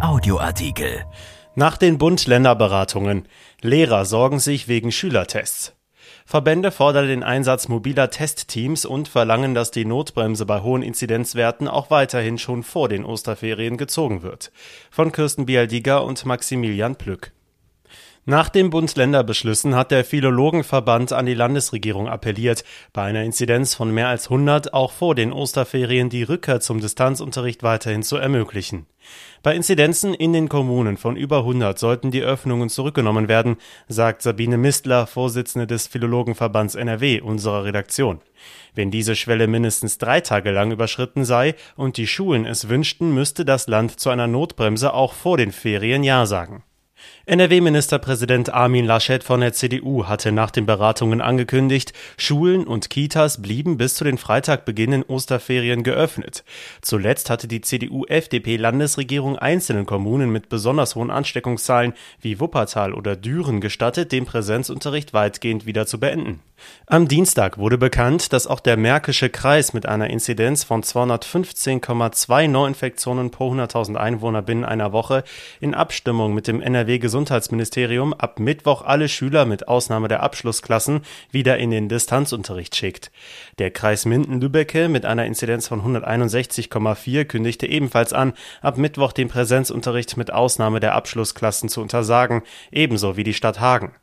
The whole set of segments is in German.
Audioartikel. Nach den Bund-Länder-Beratungen. Lehrer sorgen sich wegen Schülertests. Verbände fordern den Einsatz mobiler Testteams und verlangen, dass die Notbremse bei hohen Inzidenzwerten auch weiterhin schon vor den Osterferien gezogen wird. Von Kirsten Bialdiger und Maximilian Plück. Nach den Bund-Länder-Beschlüssen hat der Philologenverband an die Landesregierung appelliert, bei einer Inzidenz von mehr als 100 auch vor den Osterferien die Rückkehr zum Distanzunterricht weiterhin zu ermöglichen. Bei Inzidenzen in den Kommunen von über 100 sollten die Öffnungen zurückgenommen werden, sagt Sabine Mistler, Vorsitzende des Philologenverbands NRW, unserer Redaktion. Wenn diese Schwelle mindestens drei Tage lang überschritten sei und die Schulen es wünschten, müsste das Land zu einer Notbremse auch vor den Ferien Ja sagen. NRW-Ministerpräsident Armin Laschet von der CDU hatte nach den Beratungen angekündigt, Schulen und Kitas blieben bis zu den Freitag beginnenden Osterferien geöffnet. Zuletzt hatte die CDU-FDP-Landesregierung einzelnen Kommunen mit besonders hohen Ansteckungszahlen wie Wuppertal oder Düren gestattet, den Präsenzunterricht weitgehend wieder zu beenden. Am Dienstag wurde bekannt, dass auch der Märkische Kreis mit einer Inzidenz von 215,2 Neuinfektionen pro 100.000 Einwohner binnen einer Woche in Abstimmung mit dem NRW-Gesundheitsministerium ab Mittwoch alle Schüler mit Ausnahme der Abschlussklassen wieder in den Distanzunterricht schickt. Der Kreis Minden-Lübbecke mit einer Inzidenz von 161,4 kündigte ebenfalls an, ab Mittwoch den Präsenzunterricht mit Ausnahme der Abschlussklassen zu untersagen, ebenso wie die Stadt Hagen.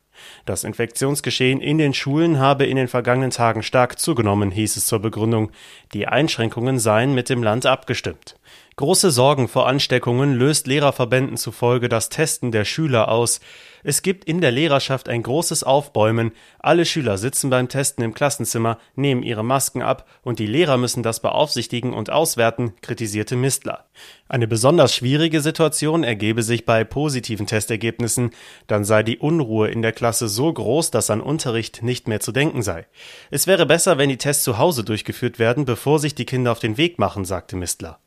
Das Infektionsgeschehen in den Schulen habe in den vergangenen Tagen stark zugenommen, hieß es zur Begründung. Die Einschränkungen seien mit dem Land abgestimmt. Große Sorgen vor Ansteckungen löst Lehrerverbänden zufolge das Testen der Schüler aus. Es gibt in der Lehrerschaft ein großes Aufbäumen. Alle Schüler sitzen beim Testen im Klassenzimmer, nehmen ihre Masken ab und die Lehrer müssen das beaufsichtigen und auswerten, kritisierte Mistler. Eine besonders schwierige Situation ergebe sich bei positiven Testergebnissen. Dann sei die Unruhe in der Klasse so groß, dass an Unterricht nicht mehr zu denken sei. Es wäre besser, wenn die Tests zu Hause durchgeführt werden, bevor sich die Kinder auf den Weg machen, sagte Mistler.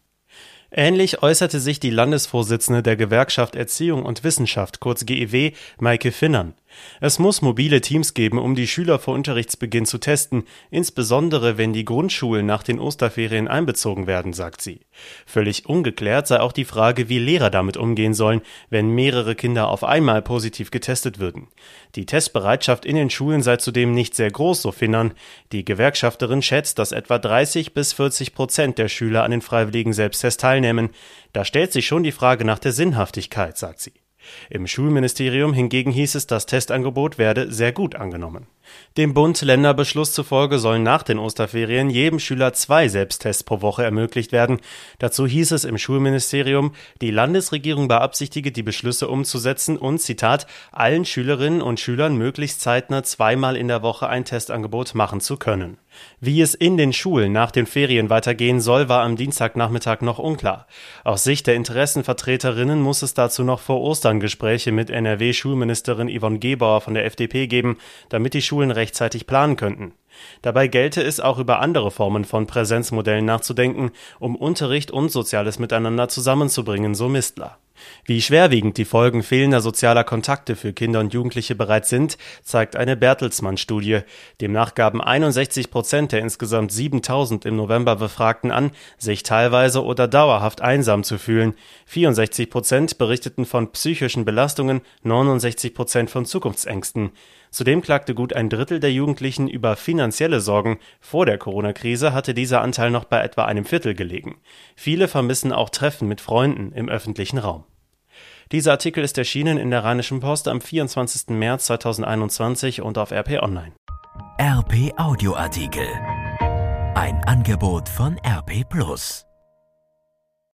Ähnlich äußerte sich die Landesvorsitzende der Gewerkschaft Erziehung und Wissenschaft, kurz GEW, Maike Finnern. Es muss mobile Teams geben, um die Schüler vor Unterrichtsbeginn zu testen, insbesondere wenn die Grundschulen nach den Osterferien einbezogen werden, sagt sie. Völlig ungeklärt sei auch die Frage, wie Lehrer damit umgehen sollen, wenn mehrere Kinder auf einmal positiv getestet würden. Die Testbereitschaft in den Schulen sei zudem nicht sehr groß, so Finnern. Die Gewerkschafterin schätzt, dass etwa 30 bis 40 Prozent der Schüler an den freiwilligen Selbsttest teilnehmen. Da stellt sich schon die Frage nach der Sinnhaftigkeit, sagt sie. Im Schulministerium hingegen hieß es, das Testangebot werde sehr gut angenommen. Dem Bund-Länder-Beschluss zufolge sollen nach den Osterferien jedem Schüler zwei Selbsttests pro Woche ermöglicht werden. Dazu hieß es im Schulministerium, die Landesregierung beabsichtige, die Beschlüsse umzusetzen und, Zitat, allen Schülerinnen und Schülern möglichst zeitnah zweimal in der Woche ein Testangebot machen zu können. Wie es in den Schulen nach den Ferien weitergehen soll, war am Dienstagnachmittag noch unklar. Aus Sicht der Interessenvertreterinnen muss es dazu noch vor Ostern Gespräche mit NRW-Schulministerin Yvonne Gebauer von der FDP geben, damit die Schulen rechtzeitig planen könnten. Dabei gelte es auch über andere Formen von Präsenzmodellen nachzudenken, um Unterricht und soziales Miteinander zusammenzubringen, so Mistler. Wie schwerwiegend die Folgen fehlender sozialer Kontakte für Kinder und Jugendliche bereits sind, zeigt eine Bertelsmann-Studie. Demnach gaben 61 Prozent der insgesamt 7000 im November Befragten an, sich teilweise oder dauerhaft einsam zu fühlen. 64 Prozent berichteten von psychischen Belastungen, 69 Prozent von Zukunftsängsten. Zudem klagte gut ein Drittel der Jugendlichen über finanzielle Sorgen. Vor der Corona-Krise hatte dieser Anteil noch bei etwa einem Viertel gelegen. Viele vermissen auch Treffen mit Freunden im öffentlichen Raum. Dieser Artikel ist erschienen in der Rheinischen Post am 24. März 2021 und auf RP Online. RP Audioartikel. Ein Angebot von RP Plus.